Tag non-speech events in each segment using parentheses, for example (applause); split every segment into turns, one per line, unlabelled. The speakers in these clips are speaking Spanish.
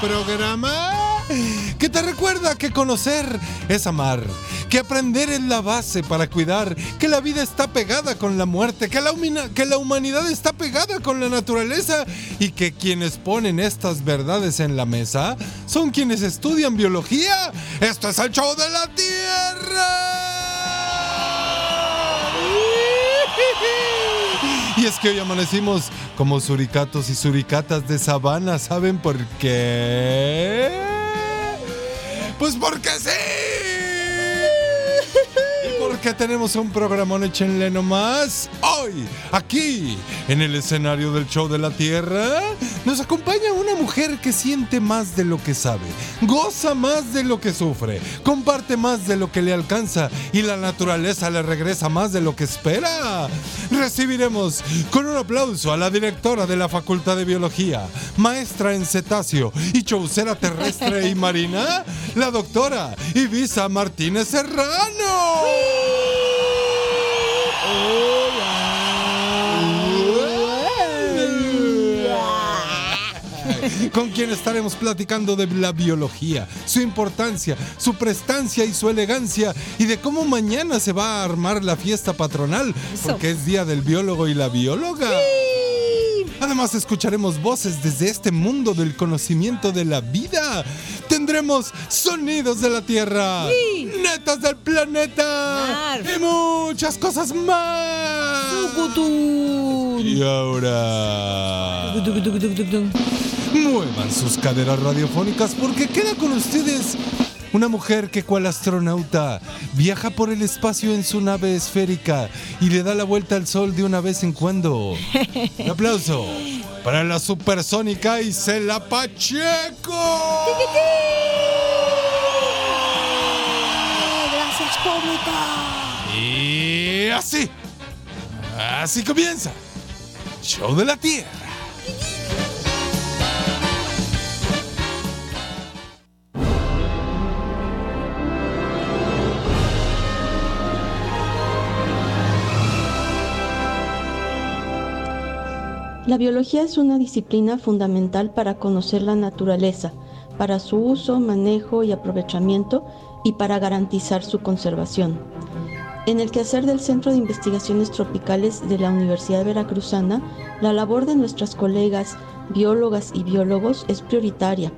programa que te recuerda que conocer es amar, que aprender es la base para cuidar, que la vida está pegada con la muerte, que la, que la humanidad está pegada con la naturaleza y que quienes ponen estas verdades en la mesa son quienes estudian biología. Esto es el show de la Tierra. Y es que hoy amanecimos como suricatos y suricatas de sabana. ¿Saben por qué? Pues porque sí. Tenemos un programón échenle nomás. Hoy, aquí, en el escenario del show de la Tierra, nos acompaña una mujer que siente más de lo que sabe, goza más de lo que sufre, comparte más de lo que le alcanza y la naturaleza le regresa más de lo que espera. Recibiremos con un aplauso a la directora de la Facultad de Biología, maestra en cetáceo y chaucera terrestre y marina, la doctora Ibiza Martínez Serrano. Con quien estaremos platicando de la biología, su importancia, su prestancia y su elegancia y de cómo mañana se va a armar la fiesta patronal, porque es Día del Biólogo y la Bióloga. Además escucharemos voces desde este mundo del conocimiento de la vida. Tendremos sonidos de la Tierra, netas del planeta
Arf.
y muchas cosas más. Y ahora... Muevan sus caderas radiofónicas porque queda con ustedes una mujer que cual astronauta viaja por el espacio en su nave esférica y le da la vuelta al sol de una vez en cuando. Un aplauso para la supersónica Isela Pacheco.
Gracias, público.
Y así, así comienza. Show de la Tierra.
La biología es una disciplina fundamental para conocer la naturaleza, para su uso, manejo y aprovechamiento y para garantizar su conservación. En el quehacer del Centro de Investigaciones Tropicales de la Universidad Veracruzana, la labor de nuestras colegas biólogas y biólogos es prioritaria.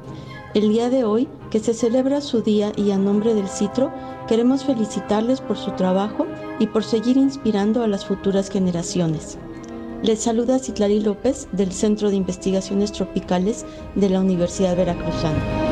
El día de hoy, que se celebra su día y a nombre del CITRO, queremos felicitarles por su trabajo y por seguir inspirando a las futuras generaciones. Les saluda Citlali López del Centro de Investigaciones Tropicales de la Universidad Veracruzana.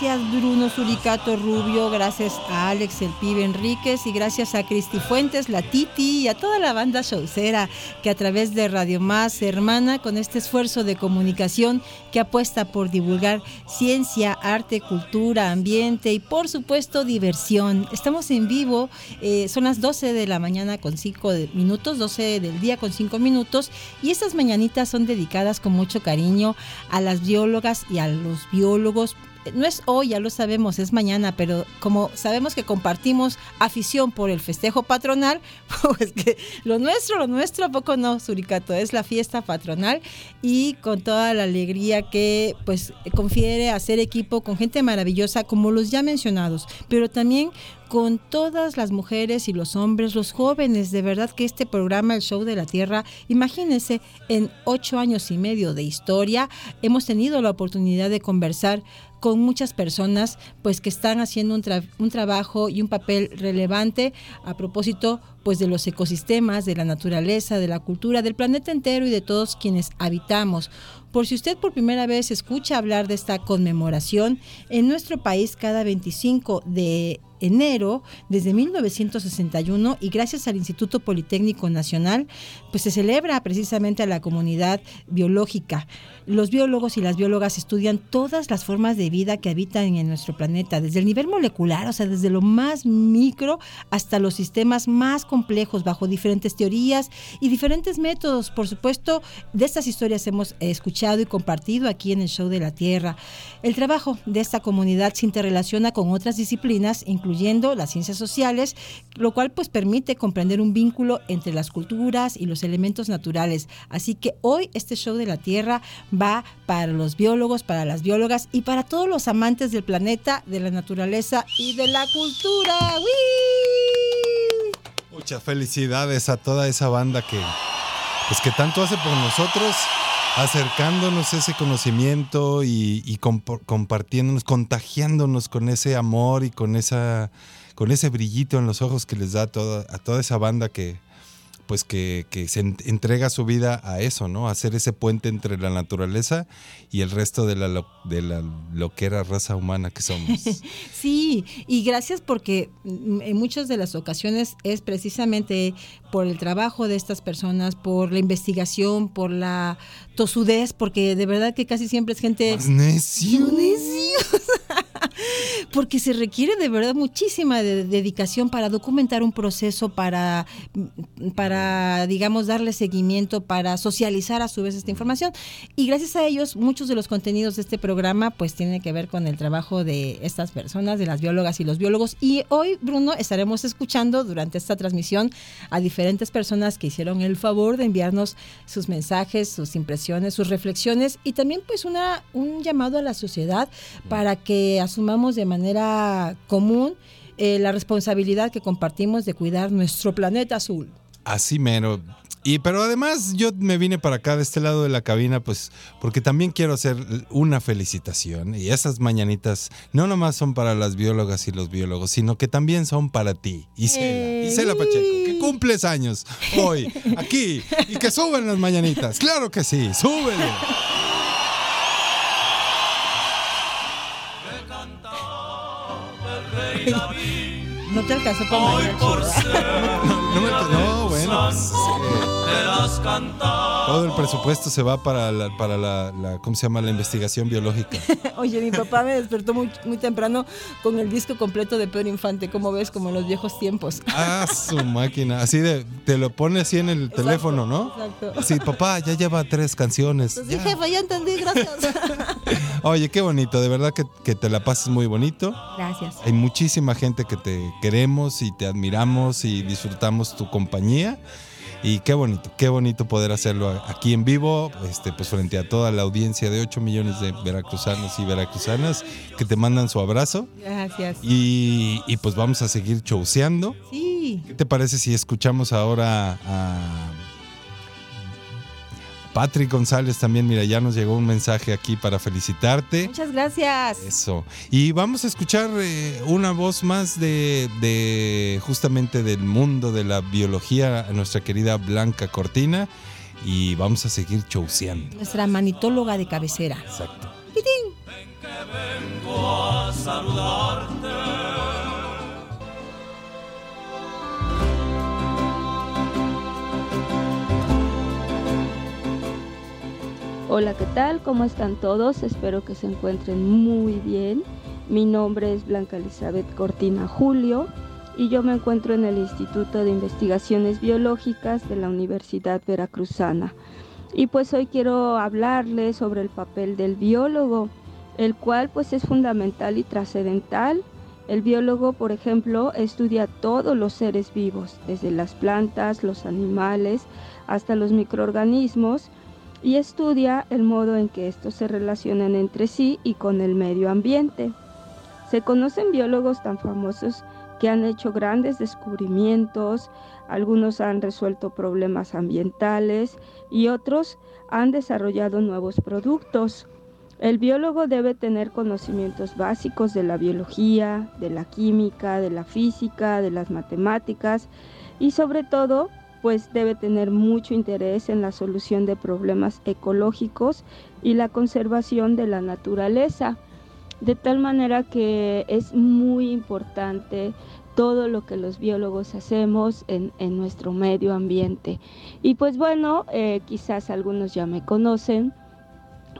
Gracias Bruno Suricato Rubio, gracias a Alex el Pibe Enríquez. Y gracias a Cristi Fuentes, la Titi y a toda la banda showcera que a través de Radio Más hermana con este esfuerzo de comunicación que apuesta por divulgar ciencia, arte, cultura, ambiente y por supuesto diversión. Estamos en vivo, eh, son las 12 de la mañana con 5 minutos, 12 del día con 5 minutos. Y estas mañanitas son dedicadas con mucho cariño a las biólogas y a los biólogos no es hoy, ya lo sabemos, es mañana, pero como sabemos que compartimos afición por el festejo patronal, (laughs) pues que lo nuestro, lo nuestro, ¿a poco no, Suricato? Es la fiesta patronal y con toda la alegría que pues confiere hacer equipo con gente maravillosa como los ya mencionados, pero también con todas las mujeres y los hombres, los jóvenes. De verdad que este programa, el Show de la Tierra, imagínense, en ocho años y medio de historia, hemos tenido la oportunidad de conversar con muchas personas pues que están haciendo un, trabajo y un papel relevante a propósito pues de los ecosistemas, de la naturaleza, de la cultura, del planeta entero y de todos quienes habitamos. Por si usted por primera vez escucha hablar de esta conmemoración, en nuestro país cada 25 de enero desde 1961 y gracias al Instituto Politécnico Nacional, pues se celebra precisamente a la comunidad biológica. Los biólogos y las biólogas estudian todas las formas de vida que habitan en nuestro planeta, desde el nivel molecular, o sea, desde lo más micro hasta los sistemas más complejos, bajo diferentes teorías y diferentes métodos. Por supuesto, de estas historias hemos escuchado y compartido aquí en el Show de la Tierra. El trabajo de esta comunidad se interrelaciona con otras disciplinas, incluyendo las ciencias sociales, lo cual pues permite comprender un vínculo entre las culturas y los elementos naturales. Así que hoy este Show de la Tierra va para los biólogos, para las biólogas y para todos los amantes del planeta, de la naturaleza y de la cultura.
Muchas felicidades a toda esa banda que, pues que tanto hace por nosotros, acercándonos ese conocimiento y, compartiéndonos, contagiándonos con ese amor y con esa con ese brillito en los ojos que les da a toda, a toda esa banda que, pues que, se entrega su vida a eso, ¿no? A hacer ese puente entre la naturaleza y el resto de la, de la loquera raza humana que somos. (laughs)
Sí, y gracias porque en muchas de las ocasiones es precisamente por el trabajo de estas personas, por la investigación, por la tosudez, porque de verdad que casi siempre es gente...
Necio. (laughs)
porque se requiere de verdad muchísima dedicación para documentar un proceso, para, para, digamos, darle seguimiento, para socializar a su vez esta información. Y gracias a ellos, muchos de los contenidos de este programa pues tienen que ver con el trabajo de estas personas, de las biólogas y los biólogos. Y hoy, Bruno, estaremos escuchando durante esta transmisión a diferentes personas que hicieron el favor de enviarnos sus mensajes, sus impresiones, sus reflexiones y también pues una, un llamado a la sociedad para que asumamos de manera común eh, la responsabilidad que compartimos de cuidar nuestro planeta azul.
Así mero. Y pero además yo me vine para acá de este lado de la cabina pues porque también quiero hacer una felicitación y esas mañanitas no nomás son para las biólogas y los biólogos, sino que también son para ti, Isela, Isela Pacheco, que cumples años hoy aquí y que suben las mañanitas. Claro que sí, súbele. (laughs)
No te alcanzó para
Hoy por ser (laughs)
No, me- no, bueno. pues. Todo el presupuesto se va para la, para la, la- ¿cómo se llama? La investigación biológica. (laughs)
Oye, mi papá me despertó muy, muy temprano con el disco completo de Pedro Infante, como ves, como en los viejos tiempos.
Ah, su máquina. Así de, te lo pone así en el teléfono, ¿no?
Exacto.
Sí, papá, ya lleva tres canciones.
Entonces,
Ya.
jefa, ya entendí, gracias. (laughs)
Oye, qué bonito, de verdad que, que te la pases muy bonito.
Gracias.
Hay muchísima gente que te queremos y te admiramos y disfrutamos tu compañía. Y qué bonito, qué bonito poder hacerlo aquí en vivo, este, pues frente a toda la audiencia de 8 millones de veracruzanos y veracruzanas que te mandan su abrazo.
Gracias.
Y, y pues vamos a seguir chouseando.
Sí.
¿Qué te parece si escuchamos ahora a Patrick González también? Mira, ya nos llegó un mensaje aquí para felicitarte.
Muchas gracias.
Eso. Y vamos a escuchar eh, una voz más de, de justamente del mundo de la biología, a nuestra querida Blanca Cortina. Y vamos a seguir chouseando.
Nuestra manitóloga de cabecera.
Exacto.
Vengo a saludarte.
Hola, ¿qué tal? ¿Cómo están todos? Espero que se encuentren muy bien. Mi nombre es Blanca Elizabeth Cortina Julio y yo me encuentro en el Instituto de Investigaciones Biológicas de la Universidad Veracruzana. Y pues hoy quiero hablarles sobre el papel del biólogo
el cual pues es fundamental y trascendental. El biólogo, por ejemplo, estudia todos los seres vivos, desde las plantas, los animales, hasta los microorganismos, y estudia el modo en que estos se relacionan entre sí y con el medio ambiente. Se conocen biólogos tan famosos que han hecho grandes descubrimientos, algunos han resuelto problemas ambientales y otros han desarrollado nuevos productos. El biólogo debe tener conocimientos básicos de la biología, de la química, de la física, de las matemáticas y sobre todo pues debe tener mucho interés en la solución de problemas ecológicos y la conservación de la naturaleza. De tal manera que es muy importante todo lo que los biólogos hacemos en, nuestro medio ambiente. Y pues bueno, eh, quizás algunos ya me conocen,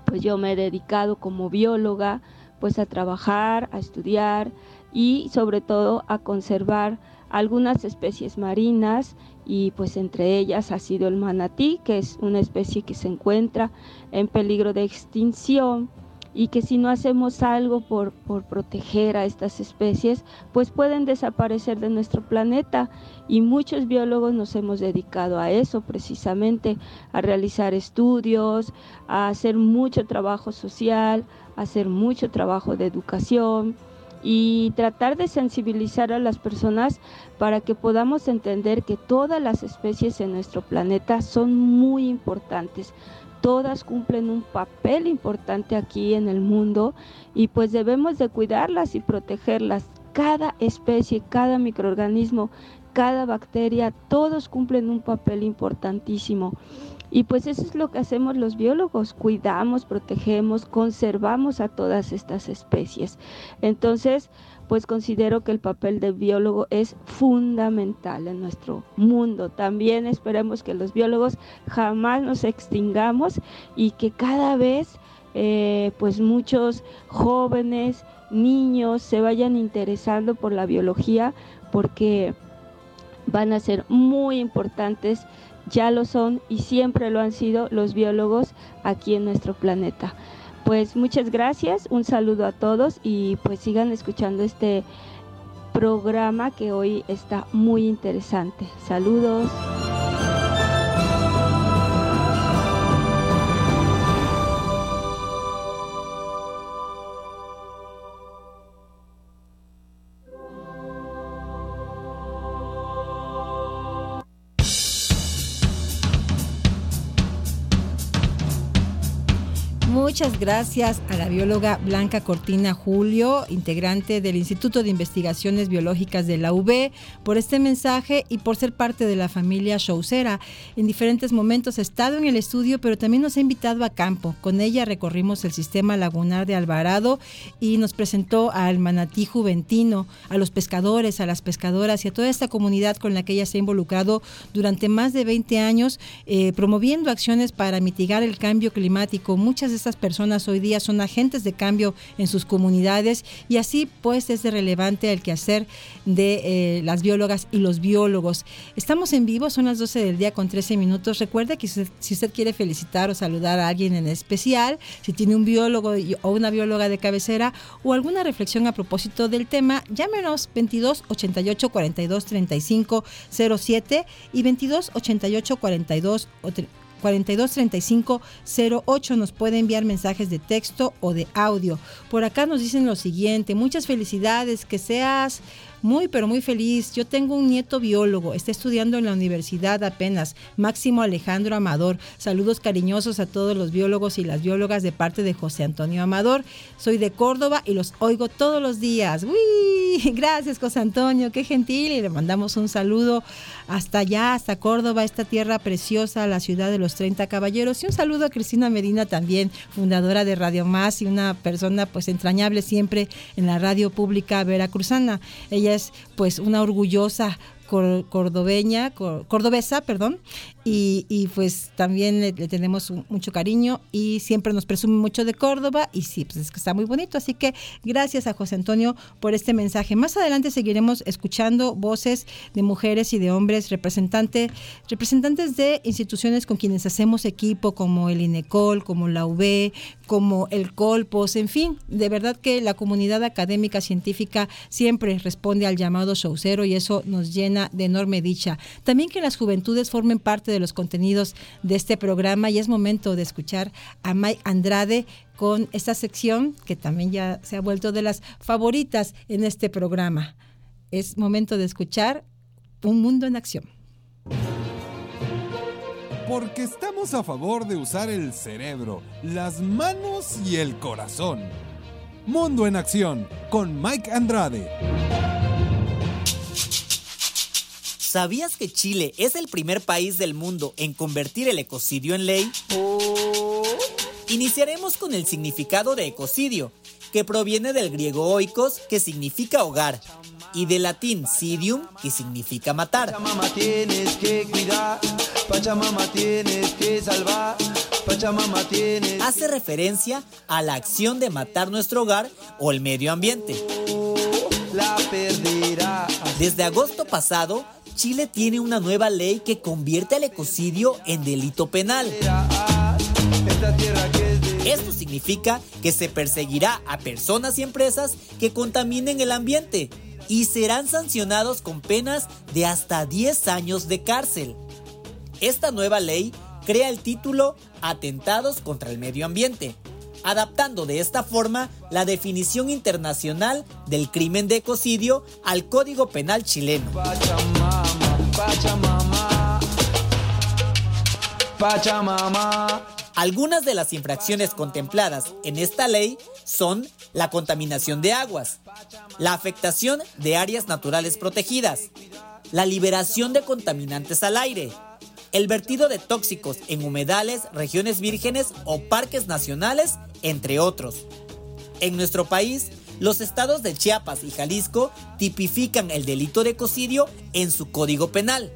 pues yo me he dedicado como bióloga pues a trabajar, a estudiar y sobre todo a conservar algunas especies marinas y pues entre ellas ha sido el manatí, que es una especie que se encuentra en peligro de extinción y que si no hacemos algo por, por, proteger a estas especies, pues pueden desaparecer de nuestro planeta. Y muchos biólogos nos hemos dedicado a eso precisamente, a realizar estudios, a hacer mucho trabajo social, a hacer mucho trabajo de educación y tratar de sensibilizar a las personas para que podamos entender que todas las especies en nuestro planeta son muy importantes todas cumplen un papel importante aquí en el mundo y pues debemos de cuidarlas y protegerlas. Cada especie, cada microorganismo, cada bacteria, todos cumplen un papel importantísimo. Y pues eso es lo que hacemos los biólogos, cuidamos, protegemos, conservamos a todas estas especies. Entonces, pues considero que el papel del biólogo es fundamental en nuestro mundo. También esperemos que los biólogos jamás nos extingamos y que cada vez eh, pues muchos jóvenes, niños se vayan interesando por la biología porque van a ser muy importantes, ya lo son y siempre lo han sido los biólogos aquí en nuestro planeta pues muchas gracias, un saludo a todos y pues sigan escuchando este programa que hoy está muy interesante. Saludos.
Muchas gracias a la bióloga Blanca Cortina Julio, integrante del Instituto de Investigaciones Biológicas de la UB, por este mensaje y por ser parte de la familia Showcera. En diferentes momentos ha estado en el estudio, pero también nos ha invitado a campo. Con ella recorrimos el sistema lagunar de Alvarado y nos presentó al manatí juventino, a los pescadores, a las pescadoras y a toda esta comunidad con la que ella se ha involucrado durante más de 20 años, eh, promoviendo acciones para mitigar el cambio climático. Muchas de estas personas hoy día son agentes de cambio en sus comunidades y así pues es relevante el quehacer de eh, las biólogas y los biólogos. Estamos en vivo, son las 12 del día con 13 minutos. Recuerde que si usted, quiere felicitar o saludar a alguien en especial, si tiene un biólogo o una bióloga de cabecera o alguna reflexión a propósito del tema, llámenos 22 88 42 35 07 y 22 88 42 423508 nos puede enviar mensajes de texto o de audio. Por acá nos dicen lo siguiente, muchas felicidades, que seas muy, pero muy feliz. Yo tengo un nieto biólogo, está estudiando en la universidad apenas, Máximo Alejandro Amador. Saludos cariñosos a todos los biólogos y las biólogas de parte de José Antonio Amador. Soy de Córdoba y los oigo todos los días. ¡Uy! (laughs) Gracias, José Antonio, qué gentil. Y le mandamos un saludo hasta allá, hasta Córdoba, esta tierra preciosa, la ciudad de los 30 caballeros. Y un saludo a Cristina Medina también, fundadora de Radio Más y una persona pues entrañable siempre en la radio pública veracruzana. Ella es pues una orgullosa cordobeña, cordobesa, perdón, y, pues también le, tenemos mucho cariño y siempre nos presume mucho de Córdoba y sí, pues es que está muy bonito, así que gracias a José Antonio por este mensaje. Más adelante seguiremos escuchando voces de mujeres y de hombres representantes, representantes de instituciones con quienes hacemos equipo, como el INECOL, como la UB, como el Colpos, en fin, de verdad que la comunidad académica científica siempre responde al llamado showcero y eso nos llena de enorme dicha. También que las juventudes formen parte de los contenidos de este programa y es momento de escuchar a Mike Andrade con esta sección que también ya se ha vuelto de las favoritas en este programa. Es momento de escuchar Un Mundo en Acción.
Porque estamos a favor de usar el cerebro, las manos y el corazón. Mundo en Acción con Mike Andrade.
¿Sabías que Chile es el primer país del mundo en convertir el ecocidio en ley? Iniciaremos con el significado de ecocidio, que proviene del griego oikos, que significa hogar, y del latín sidium, que significa matar.
Pachamama tienes que cuidar, Pachamama tienes que salvar, Pachamama tienes...
Hace referencia a la acción de matar nuestro hogar o el medio ambiente.
La perderá.
Desde agosto pasado, Chile tiene una nueva ley que convierte al ecocidio en delito penal. Esto significa que se perseguirá a personas y empresas que contaminen el ambiente y serán sancionados con penas de hasta 10 años de cárcel. Esta nueva ley crea el título Atentados contra el Medio Ambiente, adaptando de esta forma la definición internacional del crimen de ecocidio al Código Penal chileno. Algunas de las infracciones contempladas en esta ley son la contaminación de aguas, la afectación de áreas naturales protegidas, la liberación de contaminantes al aire, el vertido de tóxicos en humedales, regiones vírgenes o parques nacionales, entre otros. En nuestro país, los estados de Chiapas y Jalisco tipifican el delito de ecocidio en su código penal.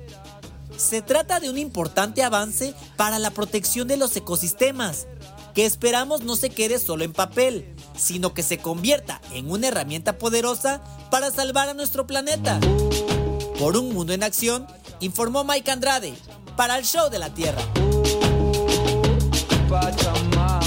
Se trata de un importante avance para la protección de los ecosistemas, que esperamos no se quede solo en papel, sino que se convierta en una herramienta poderosa para salvar a nuestro planeta. Por un mundo en acción, informó Mike Andrade, para el show de la Tierra.
Salvar.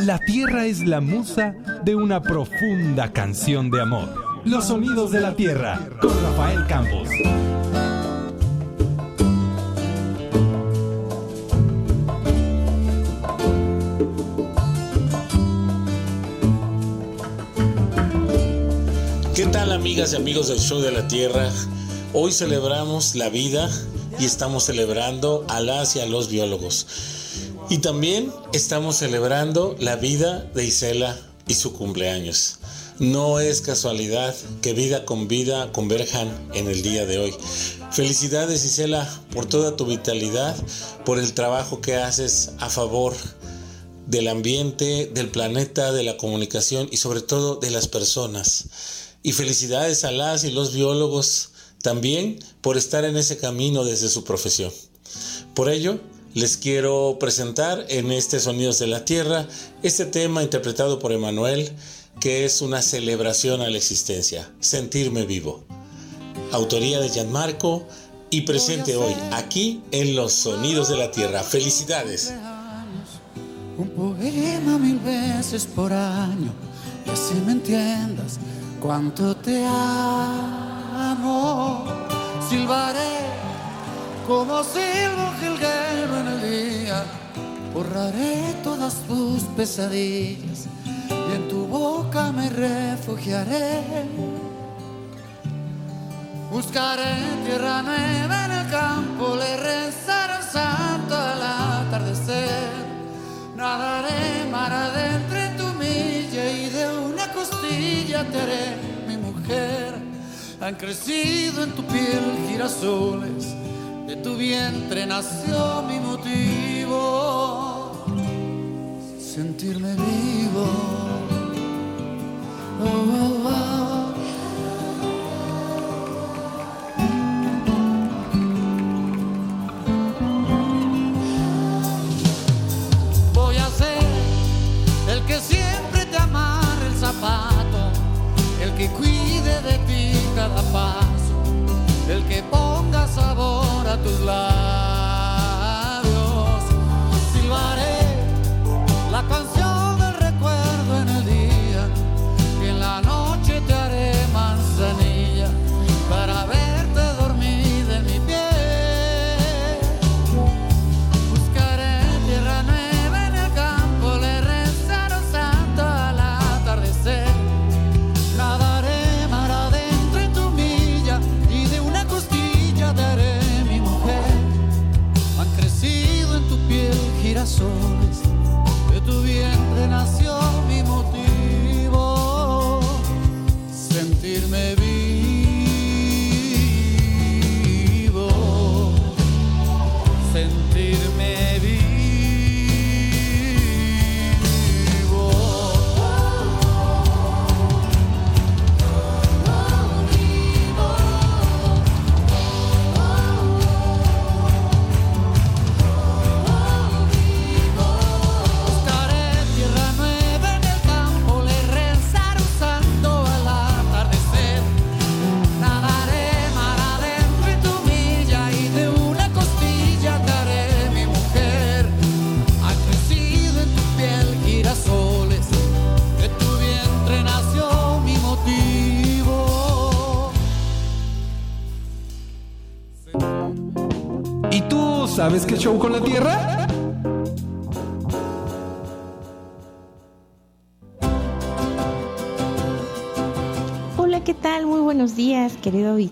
La tierra es la musa de una profunda canción de amor. Los sonidos de la tierra con Rafael Campos.
Amigas y amigos del Show de la Tierra? Hoy celebramos la vida y estamos celebrando a las y a los biólogos. Y también estamos celebrando la vida de Isela y su cumpleaños. No es casualidad que vida con vida converjan en el día de hoy. Felicidades Isela por toda tu vitalidad, por el trabajo que haces a favor del ambiente, del planeta, de la comunicación y sobre todo de las personas. Y felicidades a las y los biólogos también por estar en ese camino desde su profesión. Por ello, les quiero presentar en este Sonidos de la Tierra este tema interpretado por Emanuel, que es una celebración a la existencia, sentirme vivo. Autoría de Gianmarco y presente hoy aquí en los Sonidos de la Tierra. Felicidades.
Un poema mil veces por año, y así me entiendas cuánto te amo. Silbaré como silbo jilguero en el día, borraré todas tus pesadillas y en tu boca me refugiaré. Buscaré tierra nueva en el campo, le rezaré al santo al atardecer. Nadaré mar adentro mi mujer. Han crecido en tu piel girasoles, de tu vientre nació mi motivo. sentirme vivo. Oh, oh, oh. Que cuide de ti cada paso, el que ponga sabor a tus labios.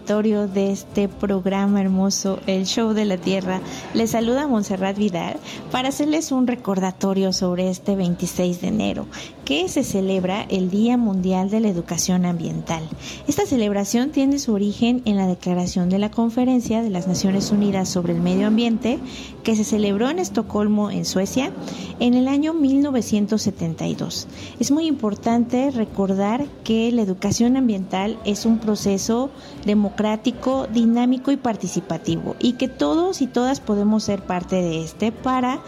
De
este programa hermoso, El Show de la Tierra. Les saluda Montserrat Vidal para hacerles un recordatorio sobre este 26 de enero, que se celebra el Día Mundial de la Educación Ambiental. Esta celebración tiene su origen en la declaración de la Conferencia de las Naciones Unidas sobre el Medio Ambiente, que se celebró en Estocolmo, en Suecia, en el año 1972. Es muy importante recordar que la educación ambiental es un proceso democrático, dinámico y participativo y que todos y todas podemos ser parte de este para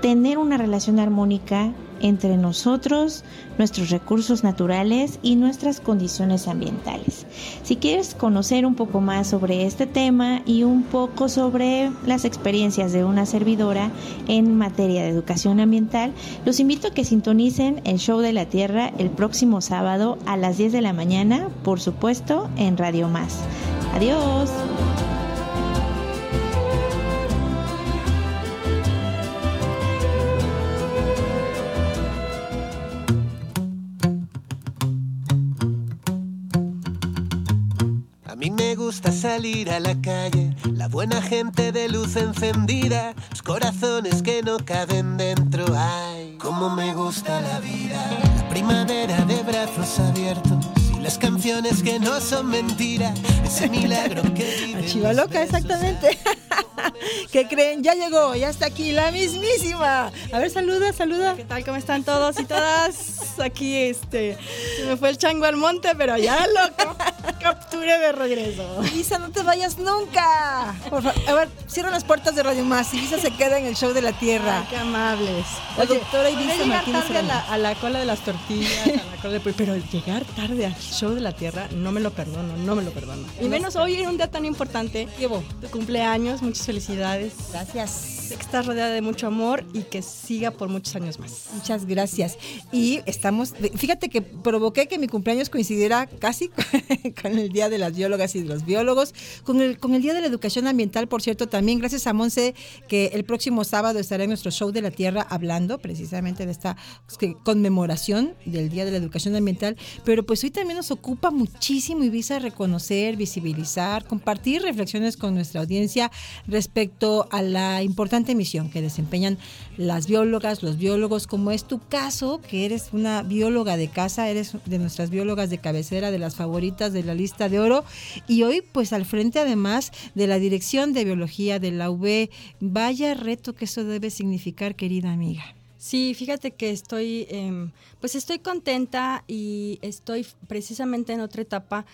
tener una relación armónica entre nosotros, nuestros recursos naturales y nuestras condiciones ambientales. Si quieres conocer un poco más sobre este tema y un poco sobre las experiencias de una servidora en materia de educación ambiental, los invito a que sintonicen el show de la Tierra el próximo sábado a las 10 de la mañana, por supuesto, en Radio Más. Adiós.
Gusta salir a la calle, la buena gente de luz encendida, los corazones que no caben dentro. Ay, cómo me gusta la vida, la primavera de brazos abiertos las canciones que no son mentira, ese milagro que (laughs)
Chiva loca, exactamente. (laughs) ¿Qué creen? Ya llegó, ya está aquí la mismísima. A ver, saluda, saluda.
¿Qué tal? ¿Cómo están todos y todas? Aquí, este, se me fue el chango al monte, pero ya lo cap- (laughs) capturé de regreso.
Isa, no te vayas nunca. Por fa- a ver, cierra las puertas de Radio Más. Isa se queda en el show de la Tierra.
Ay, qué amables.
La
Oye,
doctora Ibiza
llegar
Martínez
tarde a la, a la cola de las tortillas, a la cola de pero llegar tarde al show de la tierra no me lo perdono, no me lo perdono. Y menos hoy en un día tan importante.
Llevo.
Tu cumpleaños, muchas felicidades.
Gracias.
Que estás rodeada de mucho amor y que siga por muchos años más.
Muchas gracias. Y estamos, fíjate que provoqué que mi cumpleaños coincidiera casi (laughs) con el Día de las Biólogas y de los Biólogos, con el, con el Día de la Educación Ambiental, por cierto, también gracias a Monse, que el próximo sábado estará en nuestro show de la Tierra hablando precisamente de esta pues, conmemoración del Día de la Educación Ambiental, pero pues hoy también nos ocupa muchísimo Ibiza reconocer, visibilizar, compartir reflexiones con nuestra audiencia respecto a la importante misión que desempeñan las biólogas, los biólogos, como es tu caso, que eres una bióloga de casa, eres de nuestras biólogas de cabecera, de las favoritas de la lista de oro, y hoy pues al frente además de la Dirección de Biología de la UB, vaya reto que eso debe significar, querida amiga.
Sí, fíjate que estoy, em, pues estoy contenta y estoy precisamente en otra etapa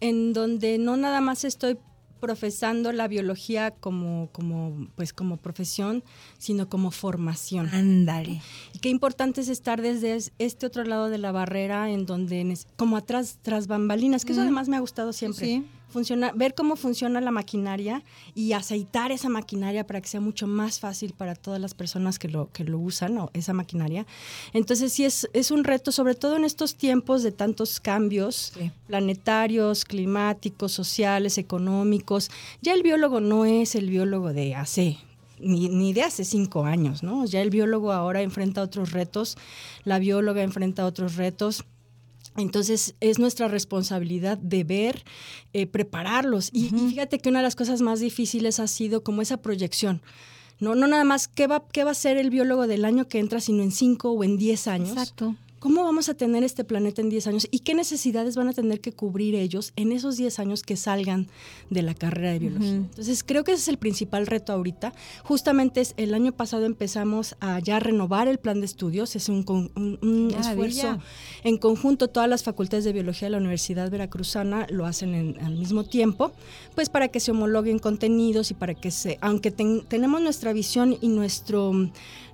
en donde no nada más estoy profesando la biología como, como, pues como profesión, sino como formación.
Ándale.
Y qué importante es estar desde es- este otro lado de la barrera, en donde, como atrás, tras bambalinas, que eso además me ha gustado siempre.
Sí.
Funciona, ver cómo funciona la maquinaria y aceitar esa maquinaria para que sea mucho más fácil para todas las personas que lo, que lo usan, o esa maquinaria. Entonces sí es, es un reto, sobre todo en estos tiempos de tantos cambios planetarios, climáticos, sociales, económicos. Ya el biólogo no es el biólogo de hace ni, ni de hace cinco años, ¿no? Ya el biólogo ahora enfrenta otros retos, la bióloga enfrenta otros retos. Entonces es nuestra responsabilidad de ver, eh, prepararlos. Y, y fíjate que una de las cosas más difíciles ha sido como esa proyección. No, no nada más qué va, qué va a ser el biólogo del año que entra, sino en cinco o en diez años.
Exacto.
¿Cómo vamos a tener este planeta en 10 años? ¿Y qué necesidades van a tener que cubrir ellos en esos 10 años que salgan de la carrera de biología? Entonces, creo que ese es el principal reto ahorita. Justamente es, el año pasado empezamos a ya renovar el plan de estudios. Es un, esfuerzo en conjunto. Todas las facultades de biología de la Universidad Veracruzana lo hacen en- al mismo tiempo, pues para que se homologuen contenidos y para que se, aunque ten- tenemos nuestra visión y nuestro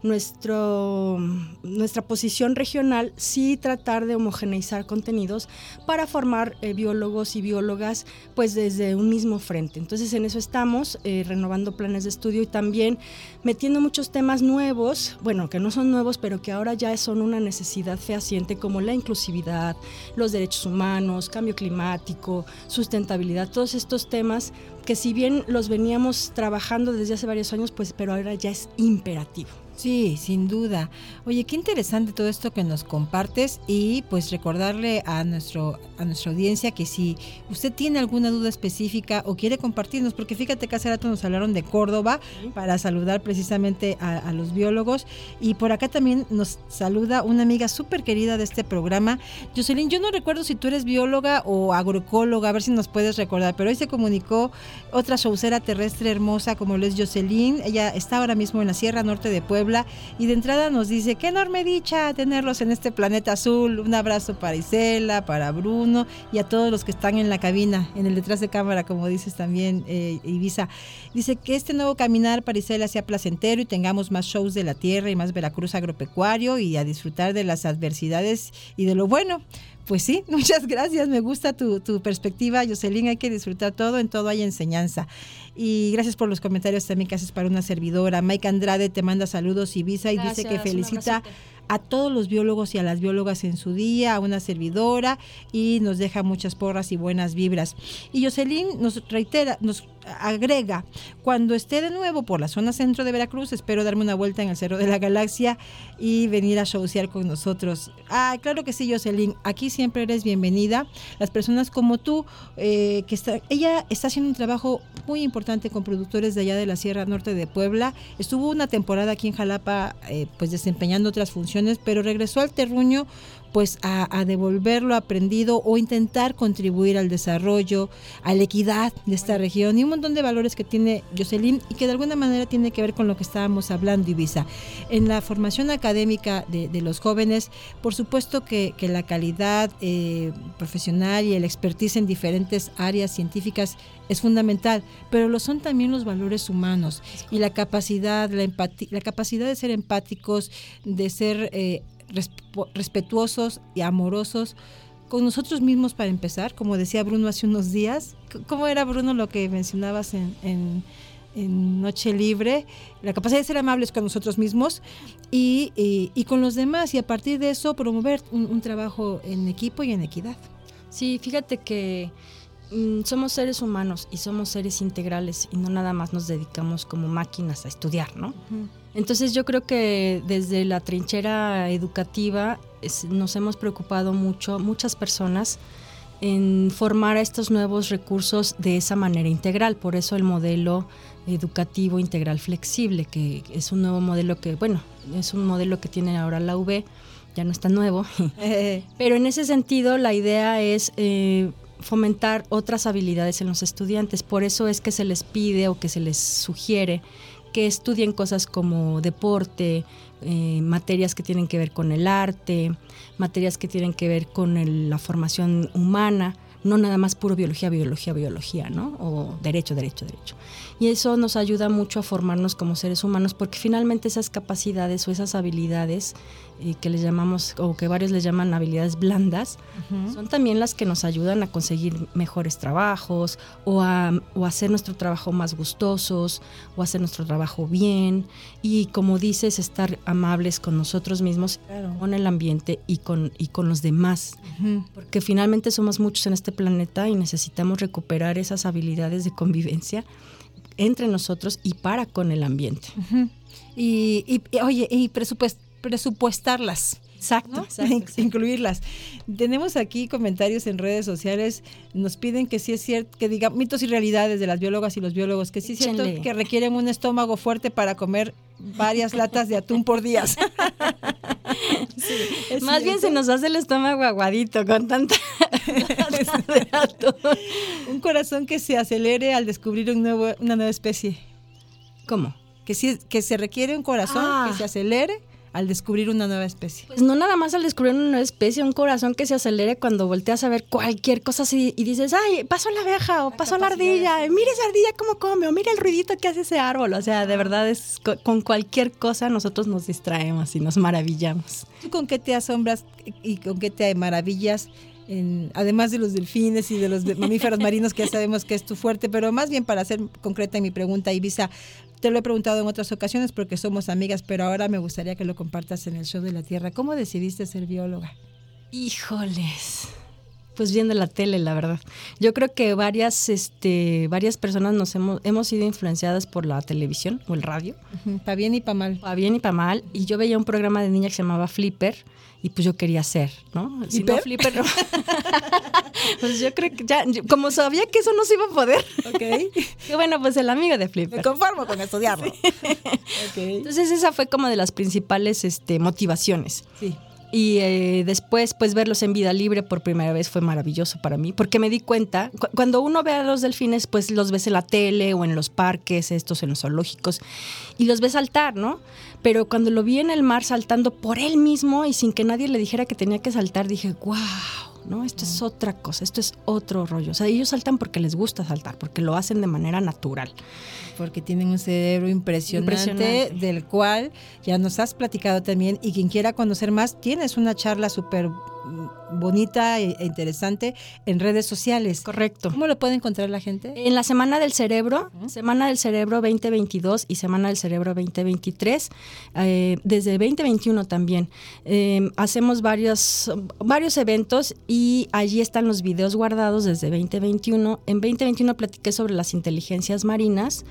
nuestro, nuestra posición regional, sí tratar de homogeneizar contenidos para formar eh, biólogos y biólogas pues desde un mismo frente. Entonces en eso estamos, eh, renovando planes de estudio y también metiendo muchos temas nuevos, bueno, que no son nuevos, pero que ahora ya son una necesidad fehaciente como la inclusividad, los derechos humanos, cambio climático, sustentabilidad, todos estos temas que si bien los veníamos trabajando desde hace varios años, pues pero ahora ya es imperativo.
Sí, sin duda. Oye, qué interesante todo esto que nos compartes y pues recordarle a nuestro a nuestra audiencia que si usted tiene alguna duda específica o quiere compartirnos, porque fíjate que hace rato nos hablaron de Córdoba para saludar precisamente a, a los biólogos y por acá también nos saluda una amiga súper querida de este programa, Jocelyn. Yo no recuerdo si tú eres bióloga o agroecóloga, a ver si nos puedes recordar, pero hoy se comunicó otra showcera terrestre hermosa como lo es Jocelyn. Ella está ahora mismo en la Sierra Norte de Puebla y de entrada nos dice, qué enorme dicha tenerlos en este planeta azul. Un abrazo para Isela, para Bruno y a todos los que están en la cabina, en el detrás de cámara, como dices también, eh, Ibiza. Dice que este nuevo caminar para Isela sea placentero y tengamos más shows de la tierra y más Veracruz agropecuario y a disfrutar de las adversidades y de lo bueno. Pues sí, (laughs) muchas gracias, me gusta tu, tu perspectiva, Jocelyn, hay que disfrutar todo, en todo hay enseñanza. Y gracias por los comentarios también que haces para una servidora. Mike Andrade te manda saludos y visa y dice que felicita a todos los biólogos y a las biólogas en su día, a una servidora y nos deja muchas porras y buenas vibras. Y Jocelyn nos reitera, nos agrega, cuando esté de nuevo por la zona centro de Veracruz, espero darme una vuelta en el Cerro de la Galaxia y venir a showsear con nosotros. Ah, claro que sí, Jocelyn, aquí siempre eres bienvenida. Las personas como tú, eh, que está, ella está haciendo un trabajo muy importante con productores de allá de la Sierra Norte de Puebla. Estuvo una temporada aquí en Jalapa, eh, pues desempeñando otras funciones, pero regresó al terruño pues a, a devolver lo aprendido o intentar contribuir al desarrollo, a la equidad de esta región y un montón de valores que tiene Jocelyn y que de alguna manera tiene que ver con lo que estábamos hablando, Ibiza. En la formación académica de, de los jóvenes, por supuesto que, que la calidad eh, profesional y el expertise en diferentes áreas científicas es fundamental, pero lo son también los valores humanos y la capacidad, la, la capacidad de ser empáticos, de ser eh, resp- respetuosos y amorosos con nosotros mismos para empezar, como decía Bruno hace unos días. ¿Cómo era Bruno lo que mencionabas en, en- en Noche Libre? La capacidad de ser amables con nosotros mismos y, y- y con los demás y a partir de eso promover un, un trabajo en equipo y en equidad.
Sí, fíjate que mm, somos seres humanos y somos seres integrales y no nada más nos dedicamos como máquinas a estudiar, ¿no? Entonces yo creo que desde la trinchera educativa es- nos hemos preocupado mucho, muchas personas, en formar a estos nuevos recursos de esa manera integral. Por eso el modelo educativo integral flexible, que es un nuevo modelo que, bueno, es un modelo que tiene ahora la UB, ya no está nuevo. (laughs) Pero en ese sentido la idea es eh, fomentar otras habilidades en los estudiantes. Por eso es que se les pide o que se les sugiere que estudien cosas como deporte, eh, materias que tienen que ver con el arte, materias que tienen que ver con la formación humana, no nada más puro biología, biología, biología, ¿no? O derecho, derecho, derecho. Y eso nos ayuda mucho a formarnos como seres humanos porque finalmente esas capacidades o esas habilidades eh, que les llamamos, o que varios les llaman habilidades blandas, son también las que nos ayudan a conseguir mejores trabajos o a, o hacer nuestro trabajo más gustosos o hacer nuestro trabajo bien y como dices estar amables con nosotros mismos, con el ambiente y con, y con los demás. Porque finalmente somos muchos en este planeta y necesitamos recuperar esas habilidades de convivencia entre nosotros y para con el ambiente.
Y, y- y, oye, y presupuest- presupuestarlas.
Exacto,
¿no? (laughs)
exacto, exacto.
incluirlas. Tenemos aquí comentarios en redes sociales, nos piden que sí es cierto, que diga mitos y realidades de las biólogas y los biólogos, que sí es cierto
Échenle.
que requieren un estómago fuerte para comer varias latas de atún por día. (laughs) ¿Es
Más bien se nos hace el estómago aguadito con tanta de (laughs) atún.
un corazón que se acelere al descubrir un nuevo, una nueva especie.
¿Cómo?
Que, sí, que se requiere un corazón
Ah.
que se acelere al descubrir una nueva especie.
Pues no nada más al descubrir una nueva especie, un corazón que se acelere cuando volteas a ver cualquier cosa así y dices, ay, pasó la abeja o pasó la ardilla, mira esa ardilla cómo come, o mira el ruidito que hace ese árbol. O sea, de verdad es co- con cualquier cosa nosotros nos distraemos y nos maravillamos.
¿Tú con qué te asombras y con qué te maravillas? en- además de los delfines y de los mamíferos (laughs) marinos que ya sabemos que es tu fuerte, pero más bien para ser concreta en mi pregunta, Ibiza, te lo he preguntado en otras ocasiones porque somos amigas, pero ahora me gustaría que lo compartas en el show de la Tierra. ¿Cómo decidiste ser bióloga?
Híjoles. Pues viendo la tele, la verdad. Yo creo que varias, este, varias personas nos hemos, hemos sido influenciadas por la televisión o el radio.
Para bien y para mal.
Para bien y para mal. Y yo veía un programa de niña que se llamaba Flipper y pues yo quería ser, ¿no? Si no
¿Flipper?
No. (laughs) pues yo creo que ya, como sabía que eso no se iba a poder.
Ok. (laughs)
y bueno, pues el amigo de Flipper.
Me conformo con estudiarlo. (laughs) Ok.
Entonces esa fue como de las principales este, motivaciones.
Sí.
Y eh, después, pues verlos en vida libre por primera vez fue maravilloso para mí, porque me di cuenta, cu- cuando uno ve a los delfines, pues los ves en la tele o en los parques, estos en los zoológicos, y los ves saltar, ¿no? Pero cuando lo vi en el mar saltando por él mismo y sin que nadie le dijera que tenía que saltar, dije, wow. ¿No? Esto es otra cosa, esto es otro rollo. O sea, ellos saltan porque les gusta saltar, porque lo hacen de manera natural.
Porque tienen un cerebro impresionante,
Impresionante.
del cual ya nos has platicado también y quien quiera conocer más, tienes una charla súper bonita e interesante en redes sociales.
Correcto.
¿Cómo lo puede encontrar la gente?
En la Semana del Cerebro, Semana del Cerebro 2022 y Semana del Cerebro 2023, eh, desde 2021 también, eh, hacemos varios, varios eventos y allí están los videos guardados desde 2021. En 2021 platiqué sobre las inteligencias marinas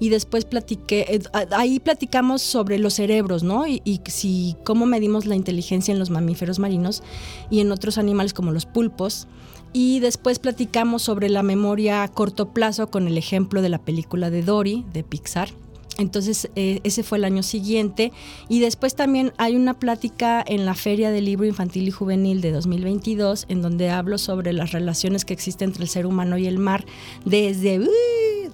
y después platiqué, eh, ahí platicamos sobre los cerebros, ¿no? Y, y si, cómo medimos la inteligencia en los mamíferos marinos y en otros animales como los pulpos. Y después platicamos sobre la memoria a corto plazo con el ejemplo de la película de Dory de Pixar. Entonces, eh, ese fue el año siguiente. Y después también hay una plática en la Feria del Libro Infantil y Juvenil de 2022, en donde hablo sobre las relaciones que existen entre el ser humano y el mar desde, uh,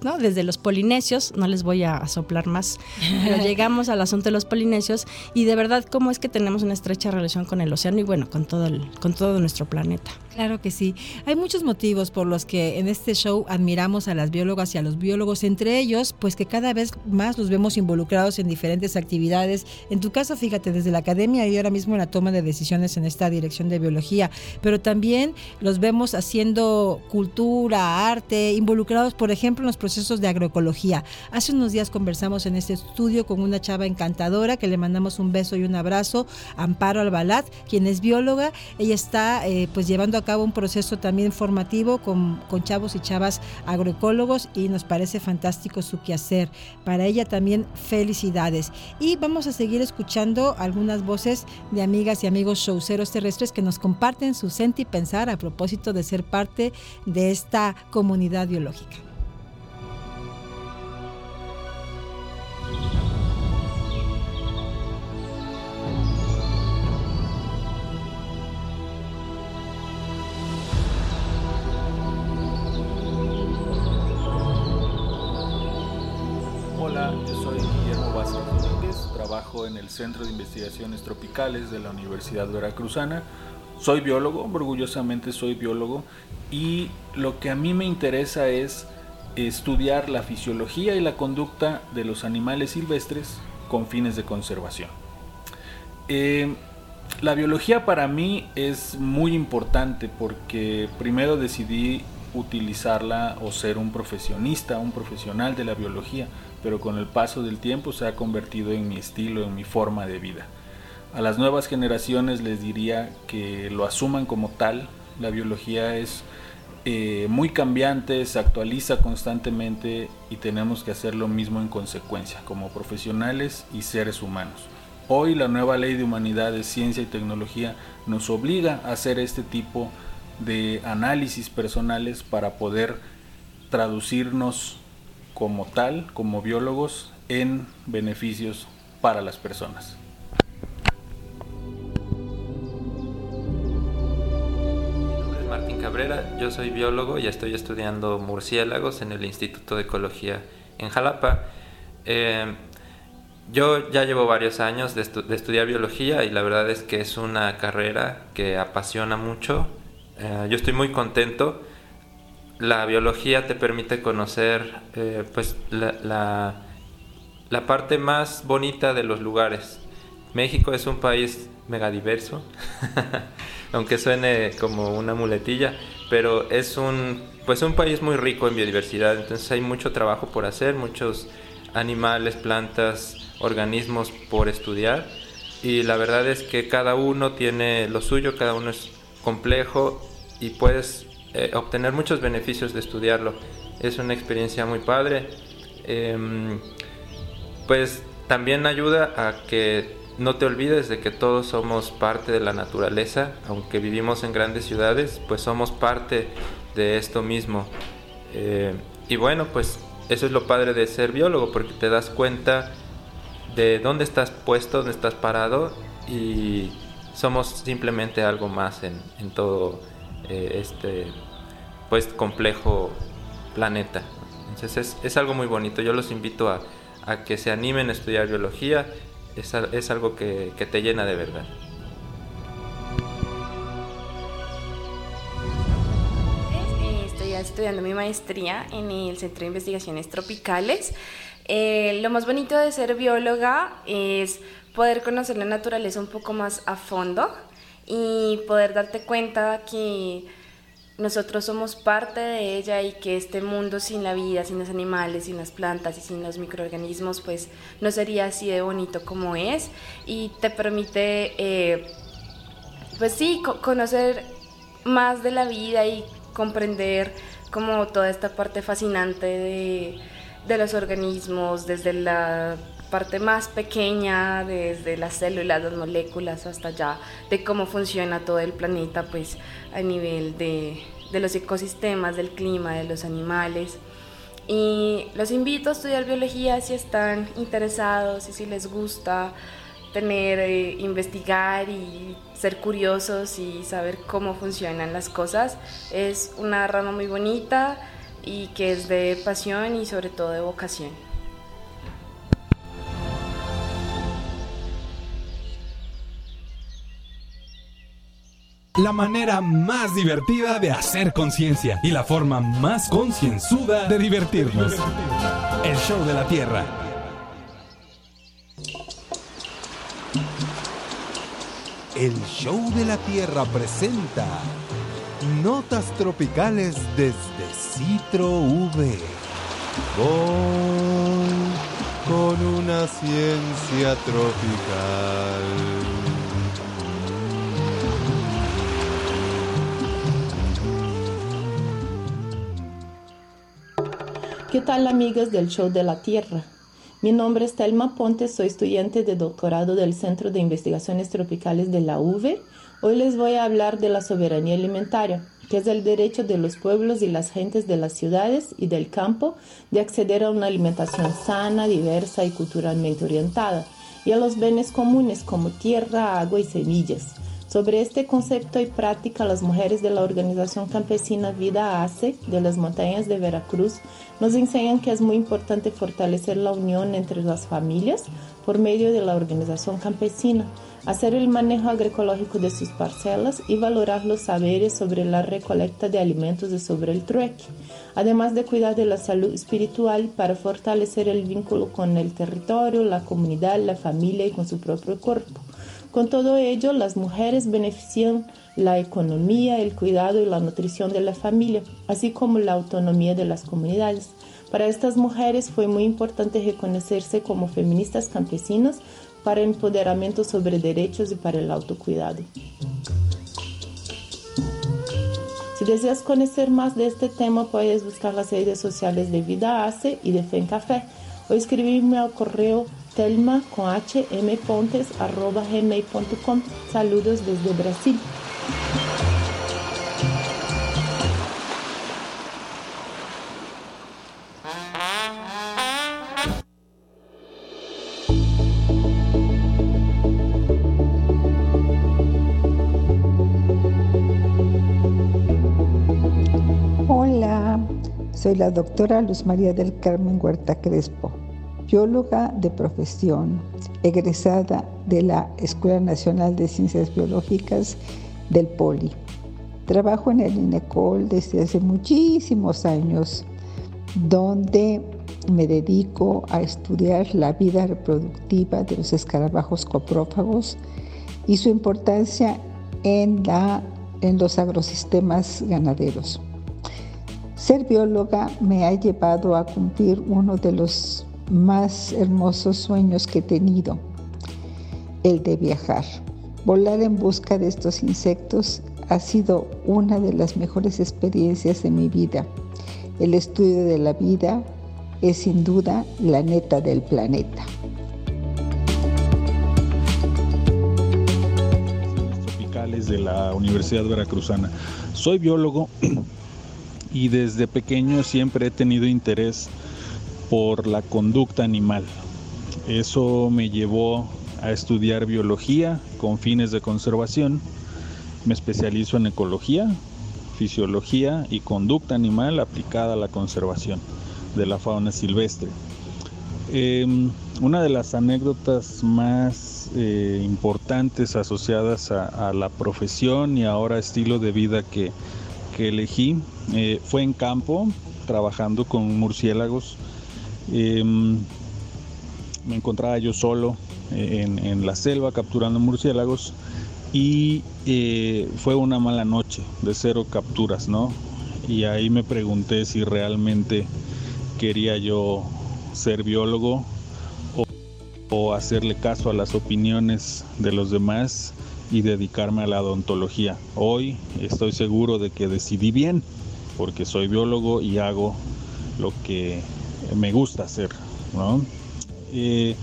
¿no? desde los polinesios. No les voy a soplar más, pero (laughs) llegamos al asunto de los polinesios y de verdad cómo es que tenemos una estrecha relación con el océano y bueno, con todo, el, con todo nuestro planeta.
Claro que sí. Hay muchos motivos por los que en este show admiramos a las biólogas y a los biólogos, entre ellos, pues que cada vez más los vemos involucrados en diferentes actividades. En tu caso, fíjate, desde la academia y ahora mismo en la toma de decisiones en esta dirección de biología, pero también los vemos haciendo cultura, arte, involucrados, por ejemplo, en los procesos de agroecología. Hace unos días conversamos en este estudio con una chava encantadora que le mandamos un beso y un abrazo, Amparo Albalat, quien es bióloga. Ella está eh, pues llevando a cabo un proceso también formativo con, con chavos y chavas agroecólogos y nos parece fantástico su quehacer. Para ella también felicidades. Y vamos a seguir escuchando algunas voces de amigas y amigos showceros terrestres que nos comparten su sentir y pensar a propósito de ser parte de esta comunidad biológica.
Hola, yo soy trabajo en el Centro de Investigaciones Tropicales de la Universidad Veracruzana. Soy biólogo, orgullosamente soy biólogo, y lo que a mí me interesa es estudiar la fisiología y la conducta de los animales silvestres con fines de conservación. Eh, la biología para mí es muy importante porque primero decidí utilizarla o ser un profesionista, un profesional de la biología, pero con el paso del tiempo se ha convertido en mi estilo, en mi forma de vida. A las nuevas generaciones les diría que lo asuman como tal, la biología es eh, muy cambiante, se actualiza constantemente y tenemos que hacer lo mismo en consecuencia, como profesionales y seres humanos. Hoy la nueva ley de humanidades, ciencia y tecnología nos obliga a hacer este tipo de análisis personales para poder traducirnos como tal, como biólogos, en beneficios para las personas.
Mi nombre es Martín Cabrera, yo soy biólogo y estoy estudiando murciélagos en el Instituto de Ecología en Jalapa. Eh, yo ya llevo varios años de, estudiar biología y la verdad es que es una carrera que apasiona mucho. Eh, yo estoy muy contento. La biología te permite conocer eh, pues la, la, parte más bonita de los lugares. México es un país megadiverso, (laughs) aunque suene como una muletilla, pero es un, pues un país muy rico en biodiversidad, entonces hay mucho trabajo por hacer, muchos animales, plantas, organismos por estudiar y la verdad es que cada uno tiene lo suyo, cada uno es complejo y puedes eh, obtener muchos beneficios de estudiarlo. Es una experiencia muy padre. Em, pues también ayuda a que no te olvides de que todos somos parte de la naturaleza, aunque vivimos en grandes ciudades, pues somos parte de esto mismo. Eh, y bueno, pues eso es lo padre de ser biólogo, porque te das cuenta de dónde estás puesto, dónde estás parado y somos simplemente algo más en, todo eh, este pues complejo planeta. Entonces es, algo muy bonito. Yo los invito a, que se animen a estudiar biología. Es, es algo que, que te llena de verdad.
Estoy estudiando mi maestría en el Centro de Investigaciones Tropicales. Eh, lo más bonito de ser bióloga es poder conocer la naturaleza un poco más a fondo y poder darte cuenta que nosotros somos parte de ella y que este mundo sin la vida, sin los animales, sin las plantas y sin los microorganismos, pues no sería así de bonito como es y te permite, eh, pues sí, conocer más de la vida y comprender como toda esta parte fascinante de de los organismos, desde la parte más pequeña, desde las células, las moléculas, hasta allá, de cómo funciona todo el planeta, pues a nivel de, de los ecosistemas, del clima, de los animales. Y los invito a estudiar biología si están interesados y si les gusta tener, eh, investigar y ser curiosos y saber cómo funcionan las cosas. Es una rama muy bonita y que es de pasión y sobre todo de vocación.
La manera más divertida de hacer conciencia y la forma más concienzuda de divertirnos. El show de la Tierra.
El show de la Tierra presenta Notas tropicales desde Citro V. con una ciencia tropical.
¿Qué tal amigas del Show de la Tierra? Mi nombre es Telma Ponte, soy estudiante de doctorado del Centro de Investigaciones Tropicales de la UV Hoy les voy a hablar de la soberanía alimentaria, que es el derecho de los pueblos y las gentes de las ciudades y del campo de acceder a una alimentación sana, diversa y culturalmente orientada, y a los bienes comunes como tierra, agua y semillas,
Sobre este concepto y práctica, las mujeres de la organización campesina Vida ACE de las montañas de Veracruz nos enseñan que es muy importante fortalecer la unión entre las familias por medio de la organización campesina, hacer el manejo agroecológico de sus parcelas y valorar los saberes sobre la recolecta de alimentos y sobre el trueque, además de cuidar de la salud espiritual para fortalecer el vínculo con el territorio, la comunidad, la familia y con su propio cuerpo. Con todo ello, las mujeres benefician la economía, el cuidado y la nutrición de la familia, así como la autonomía de las comunidades. Para estas mujeres fue muy importante reconocerse como feministas campesinas para empoderamiento sobre derechos y para el autocuidado. Si deseas conocer más de este tema, puedes buscar las redes sociales de Vida Ace y de Fe en Café o escribirme al correo telma con hmpontes arroba gmail.com. Saludos desde Brasil.
Hola, soy la doctora Luz María del Carmen Huerta Crespo bióloga de profesión, egresada de la Escuela Nacional de Ciencias Biológicas del Poli. Trabajo en el INECOL desde hace muchísimos años, donde me dedico a estudiar la vida reproductiva de los escarabajos coprófagos y su importancia en, la, en los agrosistemas ganaderos. Ser bióloga me ha llevado a cumplir uno de los más hermosos sueños que he tenido, el de viajar. Volar en busca de estos insectos ha sido una de las mejores experiencias de mi vida. El estudio de la vida es sin duda la neta del planeta.
Tropicales de la Universidad Veracruzana. Soy biólogo (clears throat) y desde pequeño siempre he tenido interés por la conducta animal. Eso me llevó a estudiar biología con fines de conservación. Me especializo en ecología, fisiología y conducta animal aplicada a la conservación de la fauna silvestre. Em, una de las anécdotas más eh, importantes asociadas a, la profesión y ahora estilo de vida que, elegí eh, fue en campo, trabajando con murciélagos Em, me encontraba yo solo eh, en, la selva capturando murciélagos y eh, fue una mala noche de cero capturas, ¿no? Y ahí me pregunté si realmente quería yo ser biólogo o, o hacerle caso a las opiniones de los demás y dedicarme a la odontología. Hoy estoy seguro de que decidí bien porque soy biólogo y hago lo que me gusta hacer. Eh,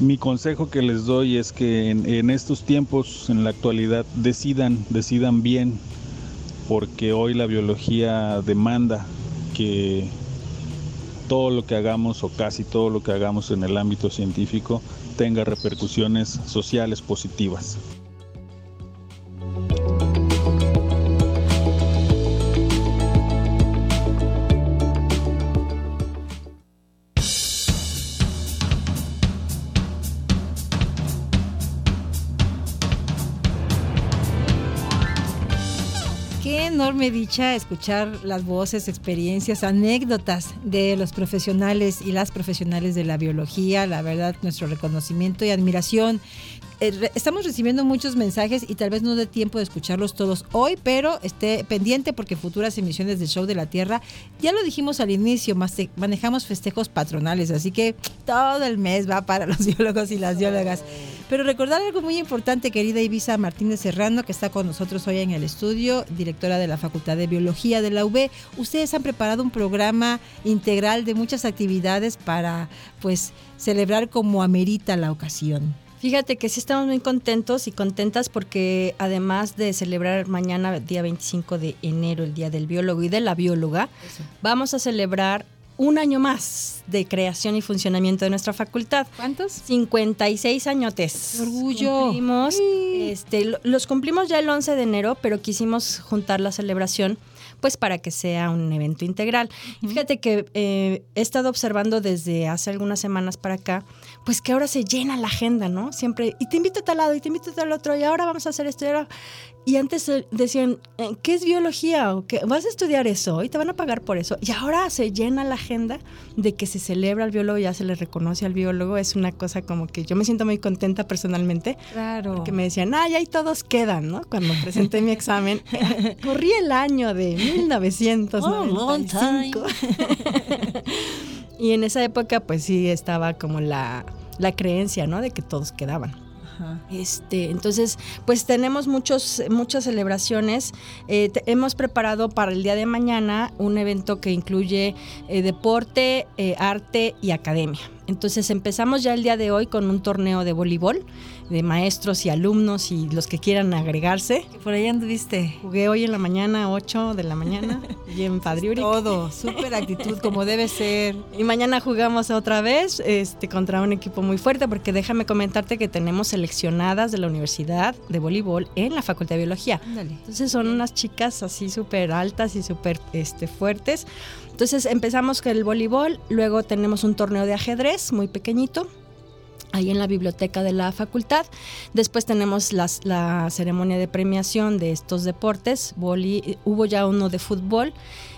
mi consejo que les doy es que en, estos tiempos, en la actualidad, decidan, decidan bien, porque hoy la biología demanda que todo lo que hagamos o casi todo lo que hagamos en el ámbito científico tenga repercusiones sociales positivas.
Enorme dicha escuchar las voces, experiencias, anécdotas de los profesionales y las profesionales de la biología. La verdad, nuestro reconocimiento y admiración. Eh, estamos recibiendo muchos mensajes y tal vez no dé tiempo de escucharlos todos hoy, pero esté pendiente porque futuras emisiones del Show de la Tierra, ya lo dijimos al inicio, manejamos festejos patronales, así que todo el mes va para los (laughs) biólogos y las biólogas. Pero recordar algo muy importante, querida Ibiza Martínez Serrano, que está con nosotros hoy en el estudio, directora de la Facultad de Biología de la UB. Ustedes han preparado un programa integral de muchas actividades para, pues, celebrar como amerita la ocasión.
Fíjate que sí estamos muy contentos y contentas porque además de celebrar mañana, día 25 de enero, el Día del Biólogo y de la Bióloga, vamos a celebrar un año más de creación y funcionamiento de nuestra facultad.
¿Cuántos?
56 añotes.
orgullo!
Cumplimos, este, lo- los cumplimos ya el 11 de enero, pero quisimos juntar la celebración pues para que sea un evento integral. Fíjate que eh, he estado observando desde hace algunas semanas para acá, pues que ahora se llena la agenda, ¿no? Siempre, y te invito a tal lado, y te invito a tal otro, y ahora vamos a hacer esto, y ahora... Y antes decían, eh, ¿qué es biología? ¿O qué? ¿Vas a estudiar eso? Y te van a pagar por eso. Y ahora se llena la agenda de que se celebra al biólogo, ya se le reconoce al biólogo. Es una cosa como que yo me siento muy contenta personalmente.
Claro.
Que me decían, ay, ahí todos quedan, ¿no? Cuando presenté mi examen. (laughs) Corrí el año de 1995. (laughs) y en esa época, pues sí, estaba como la, la creencia, ¿no? De que todos quedaban. Este, entonces, pues tenemos muchos, muchas celebraciones. Eh, te- hemos preparado para el día de mañana un evento que incluye eh, deporte, eh, arte y academia. Entonces empezamos ya el día de hoy con un torneo de voleibol de maestros y alumnos y los que quieran agregarse.
Por ahí anduviste.
Jugué hoy en la mañana, 8 de la mañana, (laughs) y en Padriuri.
Todo, súper actitud, como debe ser.
Y mañana jugamos otra vez este, contra un equipo muy fuerte, porque déjame comentarte que tenemos seleccionadas de la Universidad de Voleibol en la Facultad de Biología.
Ándale.
Entonces son unas chicas así súper altas y súper este, fuertes. Entonces empezamos con el voleibol, luego tenemos un torneo de ajedrez muy pequeñito. Ahí en la biblioteca de la facultad. Después tenemos las- la ceremonia de premiación de estos deportes. Boli- hubo ya uno de fútbol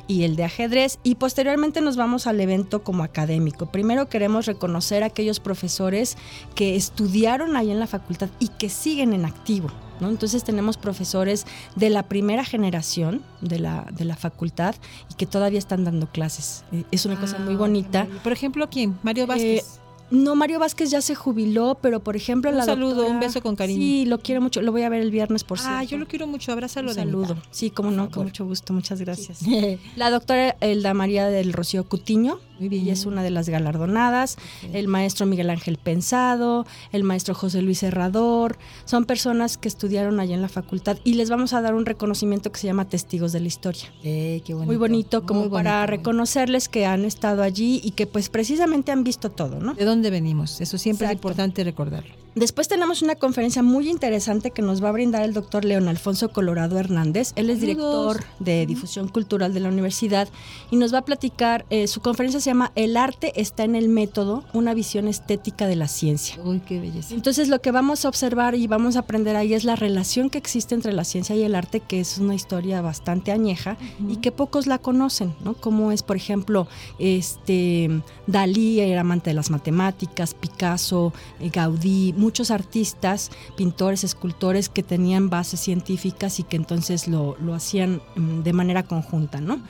y el de ajedrez. Y posteriormente nos vamos al evento como académico. Primero queremos reconocer a aquellos profesores que estudiaron ahí en la facultad y que siguen en activo. ¿no? Entonces tenemos profesores de la primera generación de la, de la facultad y que todavía están dando clases. Eh, Es una cosa muy bonita.
Por ejemplo, ¿quién? Mario Vázquez.
Eh, no, Mario Vázquez ya se jubiló, pero por ejemplo
Un
la
saludo,
doctora-
un beso con cariño.
Sí, lo quiero mucho. Lo voy a ver el viernes por
Ah,
cierto.
yo lo quiero mucho. Abrázalo
Un
de
saludo. Sí, como no, con mucho gusto. Muchas gracias. (laughs) (laughs) La doctora Elda María del Rocío Cutiño, ella es una de las galardonadas. El maestro Miguel Ángel Pensado, el maestro José Luis Herrador. Son personas que estudiaron allá en la facultad y les vamos a dar un reconocimiento que se llama Testigos de la Historia.
Eh, qué bonito.
Muy bonito, como
Muy
para reconocerles que han estado allí y que pues precisamente han visto todo, ¿no?
¿De dónde venimos? Eso siempre es importante recordarlo.
Después tenemos una conferencia muy interesante que nos va a brindar el doctor León Alfonso Colorado Hernández. Él es director de difusión cultural de la universidad y nos va a platicar, eh, su conferencia se llama El arte está en el método, una visión estética de la ciencia.
Uy, qué belleza.
Entonces lo que vamos a observar y vamos a aprender ahí es la relación que existe entre la ciencia y el arte, que es una historia bastante añeja y que pocos la conocen, ¿no? Como es, por ejemplo, este Dalí era amante de las matemáticas, Picasso, eh, Gaudí, muchos artistas, pintores, escultores que tenían bases científicas y que entonces lo, lo hacían mm, de manera conjunta, ¿no?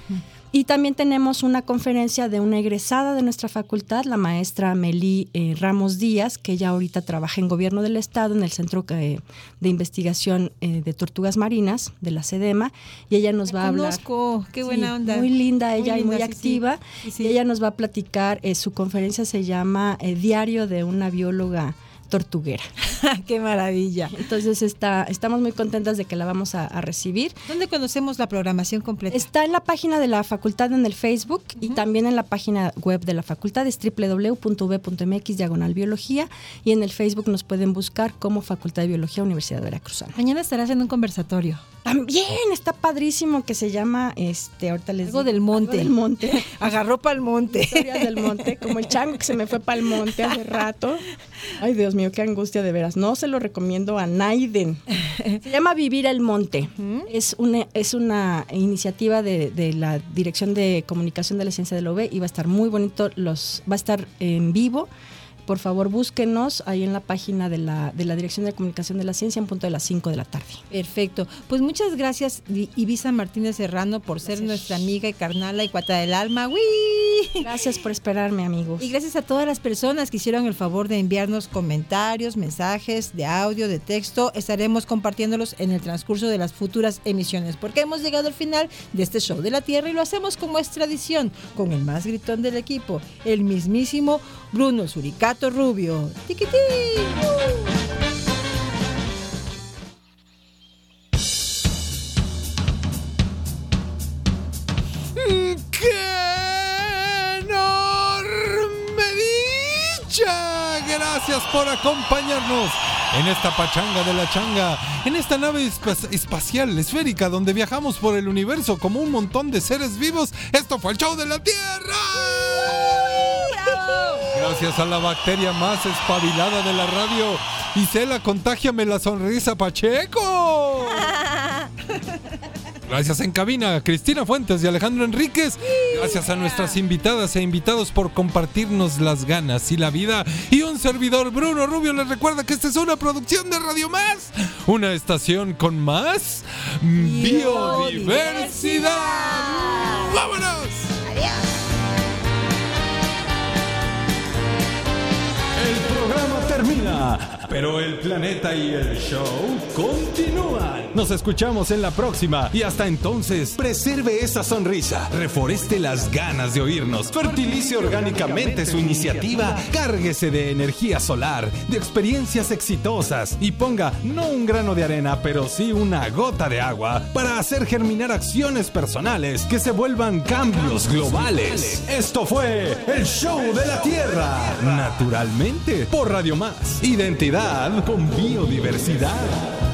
Y también tenemos una conferencia de una egresada de nuestra facultad, la maestra Meli eh, Ramos Díaz, que ella ahorita trabaja en Gobierno del Estado, en el Centro eh, de Investigación eh, de Tortugas Marinas de la SEDEMA, y ella nos va a hablar.
Qué buena
Sí,
onda.
Muy linda
Muy
ella y muy
sí,
activa.
Sí.
Y ella nos va a platicar, eh, su conferencia se llama Diario de una bióloga tortuguera. (laughs)
qué maravilla.
Entonces está, estamos muy contentas de que la vamos a, a recibir.
¿Dónde conocemos la programación completa?
Está en la página de la facultad en el Facebook y también en la página web de la facultad es www.v.mx diagonal biología y en el Facebook nos pueden buscar como Facultad de Biología Universidad de Veracruzana.
Mañana estarás en un conversatorio.
También está padrísimo que se llama este ahorita les
Algo
digo,
del monte.
del monte. (laughs)
Agarró para el monte.
Historias del monte, como el chango que se me fue para el monte hace rato. (laughs) Ay, Dios mío, qué angustia de veras. No se lo recomiendo a Naiden. (laughs) Se llama Vivir el Monte. Es una, es una iniciativa de, de la Dirección de Comunicación de la Ciencia del OVE y va a estar muy bonito. Los, va a estar en vivo. Por favor, búsquenos ahí en la página de la, de la Dirección de Comunicación de la Ciencia en punto de las 5 de la tarde.
Perfecto. Pues muchas gracias, Ibiza Martínez Serrano, por ser nuestra amiga y carnala y cuata del alma. ¡Uy!
Gracias por esperarme, amigos.
Y gracias a todas las personas que hicieron el favor de enviarnos comentarios, mensajes de audio, de texto. Estaremos compartiéndolos en el transcurso de las futuras emisiones, porque hemos llegado al final de este show de la Tierra y lo hacemos como es tradición, con el más gritón del equipo, el mismísimo Bruno Suricato Rubio. ¡Tiquití!
¡Qué enorme dicha! Gracias por acompañarnos en esta pachanga de la changa, en esta nave espacial esférica donde viajamos por el universo como un montón de seres vivos. Esto fue el show de la Tierra. Gracias a la bacteria más espabilada de la radio, Isela, contágiame la sonrisa Pacheco. (laughs) Gracias en cabina Cristina Fuentes y Alejandro Enríquez. Gracias a nuestras invitadas e invitados por compartirnos las ganas y la vida. Y un servidor, Bruno Rubio, les recuerda que esta es una producción de Radio Más. Una estación con más biodiversidad. ¡Vámonos!
El programa termina, pero el planeta y el show continúan. Nos escuchamos en la próxima. Y hasta entonces, preserve esa sonrisa, reforeste las ganas de oírnos, fertilice orgánicamente su iniciativa, cárguese de energía solar, de experiencias exitosas. Y ponga no un grano de arena, pero sí una gota de agua para hacer germinar acciones personales que se vuelvan cambios globales. Esto fue el show de la Tierra, naturalmente por Radio Identidad con biodiversidad.